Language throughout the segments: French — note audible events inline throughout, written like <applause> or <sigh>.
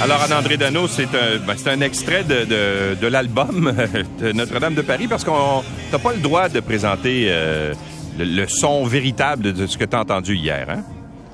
Alors, Anne-André Dano, c'est un, ben, extrait de, l'album <laughs> de Notre-Dame de Paris parce qu'on n'a pas le droit de présenter euh, le, son véritable de ce que tu as entendu hier. Hein?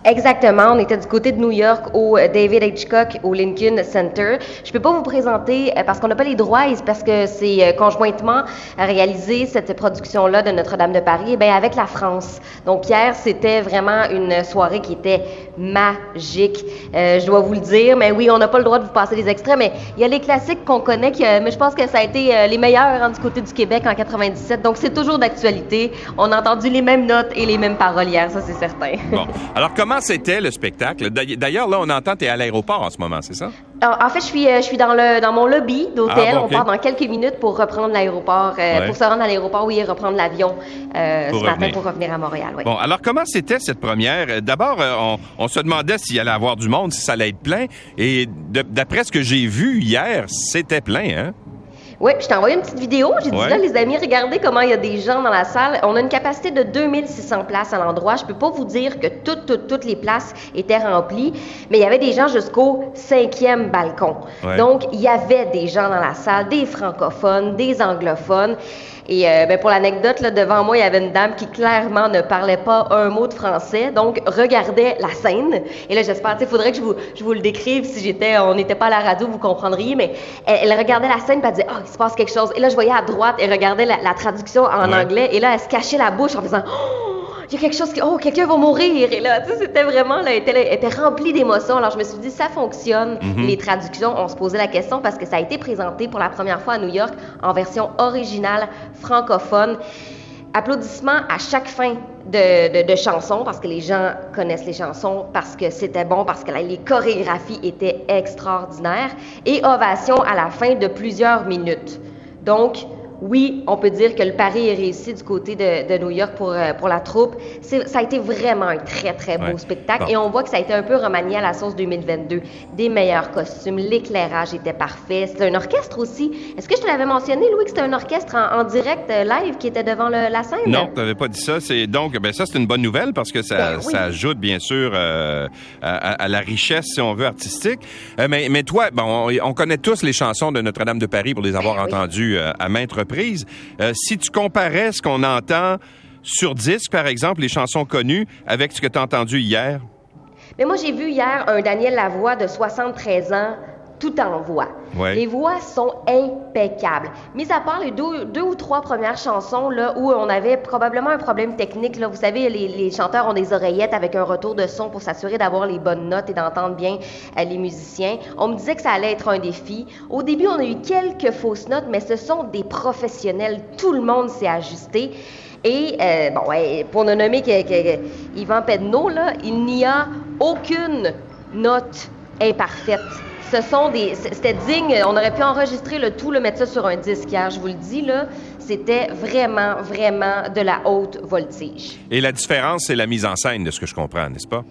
Exactement. On était du côté de New York au euh, David Hitchcock au Lincoln Center. Je peux pas vous présenter euh, parce qu'on n'a pas les droits et parce que c'est conjointement réalisé cette production-là de Notre-Dame de Paris ben avec la France. Donc hier, c'était vraiment une soirée qui était magique. Euh, je dois vous le dire, mais oui, on n'a pas le droit de vous passer des extraits, mais il y a les classiques qu'on connaît, qui, mais je pense que ça a été les meilleurs hein, du côté du Québec en 97. Donc c'est toujours d'actualité. On a entendu les mêmes notes et les mêmes paroles hier, ça c'est certain. Bon. Alors comment c'était le spectacle? D'ailleurs, là, on entend, tu es à l'aéroport en ce moment, c'est ça? En fait, je suis, je suis dans, le, dans mon lobby d'hôtel. Ah, bon, okay. On part dans quelques minutes pour reprendre l'aéroport, euh, ouais. pour se rendre à l'aéroport, oui, et reprendre l'avion euh, ce matin pour revenir à Montréal. Bon, alors comment c'était cette première? D'abord, on, on, se demandait s'il allait avoir du monde, si ça allait être plein. Et d'après ce que j'ai vu hier, c'était plein, hein? Oui, je t'ai envoyé une petite vidéo. J'ai dit là, les amis, regardez comment il y a des gens dans la salle. On a une capacité de 2600 places à l'endroit. Je peux pas vous dire que toutes, toutes, toutes les places étaient remplies, mais il y avait des gens jusqu'au cinquième balcon. Ouais. Donc, il y avait des gens dans la salle, des francophones, des anglophones. Et euh, ben pour l'anecdote, là, devant moi, il y avait une dame qui clairement ne parlait pas un mot de français, donc regardait la scène. Et là, j'espère, il faudrait que je vous, je vous le décrive si j'étais, on n'était pas à la radio, vous comprendriez, mais elle, elle regardait la scène, et elle disait, oh, il se passe quelque chose. Et là, je voyais à droite, elle regardait la, la traduction en ouais. anglais, et là, elle se cachait la bouche en faisant, oh! Il y a quelque chose qui, oh, quelqu'un va mourir. Et là, tu sais, c'était vraiment, là, elle était, elle était remplie d'émotions. Alors, je me suis dit, ça fonctionne. Mm -hmm. Les traductions, on se posait la question parce que ça a été présenté pour la première fois à New York en version originale francophone. Applaudissements à chaque fin de, de, de chansons parce que les gens connaissent les chansons, parce que c'était bon, parce que là, les chorégraphies étaient extraordinaires. Et ovation à la fin de plusieurs minutes. Donc, oui, on peut dire que le pari est réussi du côté de, de New York pour, euh, pour la troupe. Ça a été vraiment un très, très beau ouais. spectacle. Bon. Et on voit que ça a été un peu remanié à la sauce 2022. Des meilleurs costumes, l'éclairage était parfait. C'était un orchestre aussi. Est-ce que je te l'avais mentionné, Louis, que c'était un orchestre en, en direct, euh, live, qui était devant le, la scène? Non, tu n'avais pas dit ça. C'est donc, ben ça, c'est une bonne nouvelle parce que ça, ben oui. ça ajoute, bien sûr, euh, à, à, la richesse, si on veut, artistique. Euh, mais, mais toi, bon, on, on, connaît tous les chansons de Notre-Dame de Paris pour les avoir ben entendues oui. à maintes reprises. Euh, si tu comparais ce qu'on entend sur disque, par exemple, les chansons connues, avec ce que tu as entendu hier? Mais moi, j'ai vu hier un Daniel Lavoie de 73 ans tout en voix. Ouais. Les voix sont impeccables. Mis à part les deux, deux, ou trois premières chansons là où on avait probablement un problème technique, là, vous savez, les, les chanteurs ont des oreillettes avec un retour de son pour s'assurer d'avoir les bonnes notes et d'entendre bien euh, les musiciens. On me disait que ça allait être un défi. Au début, on a eu quelques fausses notes, mais ce sont des professionnels. Tout le monde s'est ajusté. Et, euh, bon, ouais, pour ne nommer que, que, Yvan Pedneau, là, il n'y a aucune note imparfaite ce sont des. C'était digne. On aurait pu enregistrer le tout, le mettre ça sur un disque hier, je vous le dis, là. C'était vraiment, vraiment de la haute voltige. Et la différence, c'est la mise en scène, de ce que je comprends, n'est-ce pas?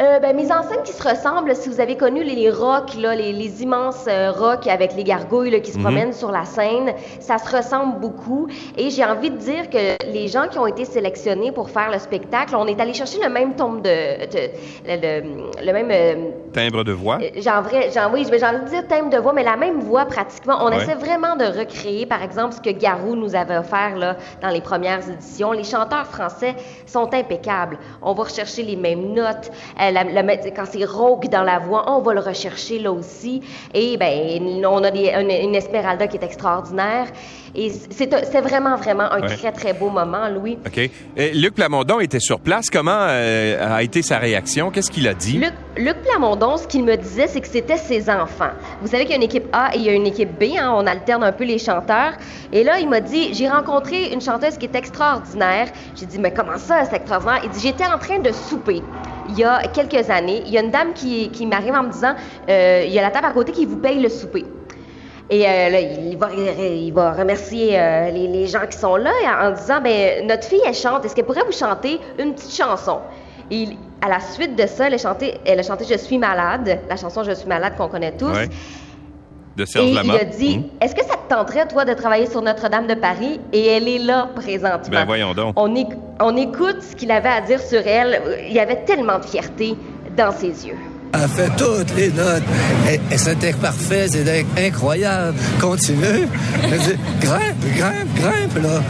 Euh, ben, mise en scène qui se ressemble, si vous avez connu les, rocks, là, les, les, immenses euh, rocks avec les gargouilles là, qui se mm -hmm. promènent sur la scène, ça se ressemble beaucoup. Et j'ai envie de dire que les gens qui ont été sélectionnés pour faire le spectacle, on est allé chercher le même tombe de, de, le, le, même euh, timbre de voix. J'en vrai, oui, j'ai envie de dire timbre de voix, mais la même voix pratiquement. On ouais. essaie vraiment de recréer, par exemple, ce que Garou nous avait offert là dans les premières éditions. Les chanteurs français sont impeccables. On va rechercher les mêmes notes. La, la, quand c'est rauque dans la voix, on va le rechercher là aussi. Et ben, on a des, une, une, Esmeralda qui est extraordinaire. Et c'est vraiment, vraiment un ouais. très, très beau moment, Louis. OK. Et Luc Plamondon était sur place. Comment euh, a été sa réaction? Qu'est-ce qu'il a dit? Luc, Luc Plamondon, ce qu'il me disait, c'est que c'était ses enfants. Vous savez qu'il y a une équipe A et il y a une équipe B. Hein, on alterne un peu les chanteurs. Et là, il m'a dit, j'ai rencontré une chanteuse qui est extraordinaire. J'ai dit, mais comment ça, c'est extraordinaire? Il dit, j'étais en train de souper il y a quelques années. Il y a une dame qui, m'arrive en me disant euh, il y a la table à côté qui vous paye le souper. Et euh, là, il va, remercier euh, les, gens qui sont là en disant ben notre fille elle chante, est-ce qu'elle pourrait vous chanter une petite chanson? Et à la suite de ça, elle a chanté, elle a chanté Je suis malade, la chanson Je suis malade qu'on connaît tous. De Serge et Lama. il a dit, mmh. est-ce que ça te tenterait, toi, de travailler sur Notre-Dame de Paris? Et elle est là, présentement. Ben voyons donc. On, on écoute ce qu'il avait à dire sur elle. Il y avait tellement de fierté dans ses yeux. Elle fait toutes les notes. Et, c'était parfait, c'est incroyable. Continue. <laughs> grimpe, grimpe, grimpe, là.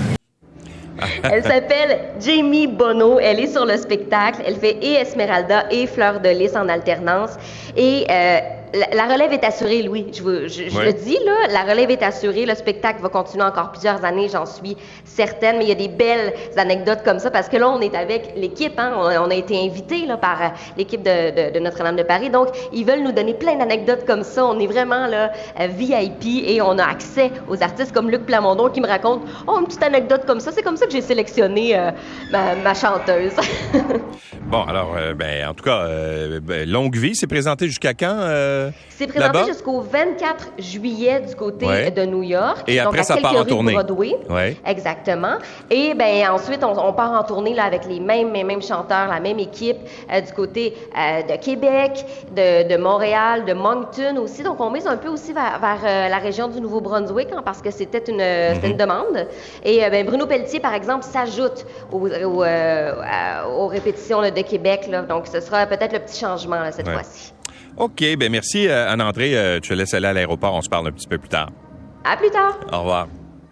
<laughs> Elle s'appelle Jamie Bono. Elle est sur le spectacle. Elle fait et Esmeralda et Fleur de Lys en alternance. Et euh, la, relève est assurée, Louis. Je, le dis, là, la relève est assurée. Le spectacle va continuer encore plusieurs années, j'en suis certaine. Mais il y a des belles anecdotes comme ça parce que là, on est avec l'équipe. Hein? On, a été invité là, par euh, l'équipe de, Notre-Dame de Paris. Donc, ils veulent nous donner plein d'anecdotes comme ça. On est vraiment là, euh, VIP et on a accès aux artistes comme Luc Plamondon qui me raconte Oh, une petite anecdote comme ça. C'est comme ça que j'ai sélectionné euh, ma, chanteuse. <laughs> bon, alors, ben, en tout cas, ben, Longue Vie, c'est présenté jusqu'à quand? C'est présenté jusqu'au 24 juillet du côté de New York. Et après, ça part en tournée. Broadway. Exactement. Et ben ensuite, on, part en tournée là, avec les mêmes, mêmes chanteurs, la même équipe euh, du côté euh, de Québec, de, Montréal, de Moncton aussi. Donc, on mise un peu aussi vers, euh, la région du Nouveau-Brunswick hein, parce que c'était une, une, mhm. demande. Et ben, Bruno Pelletier, par exemple, s'ajoute aux, aux, répétitions de Québec. Là. Donc, ce sera peut-être le petit changement cette fois-ci. OK, ben merci, Anne-André. tu te laisses aller à l'aéroport. On se parle un petit peu plus tard. À plus tard. Au revoir.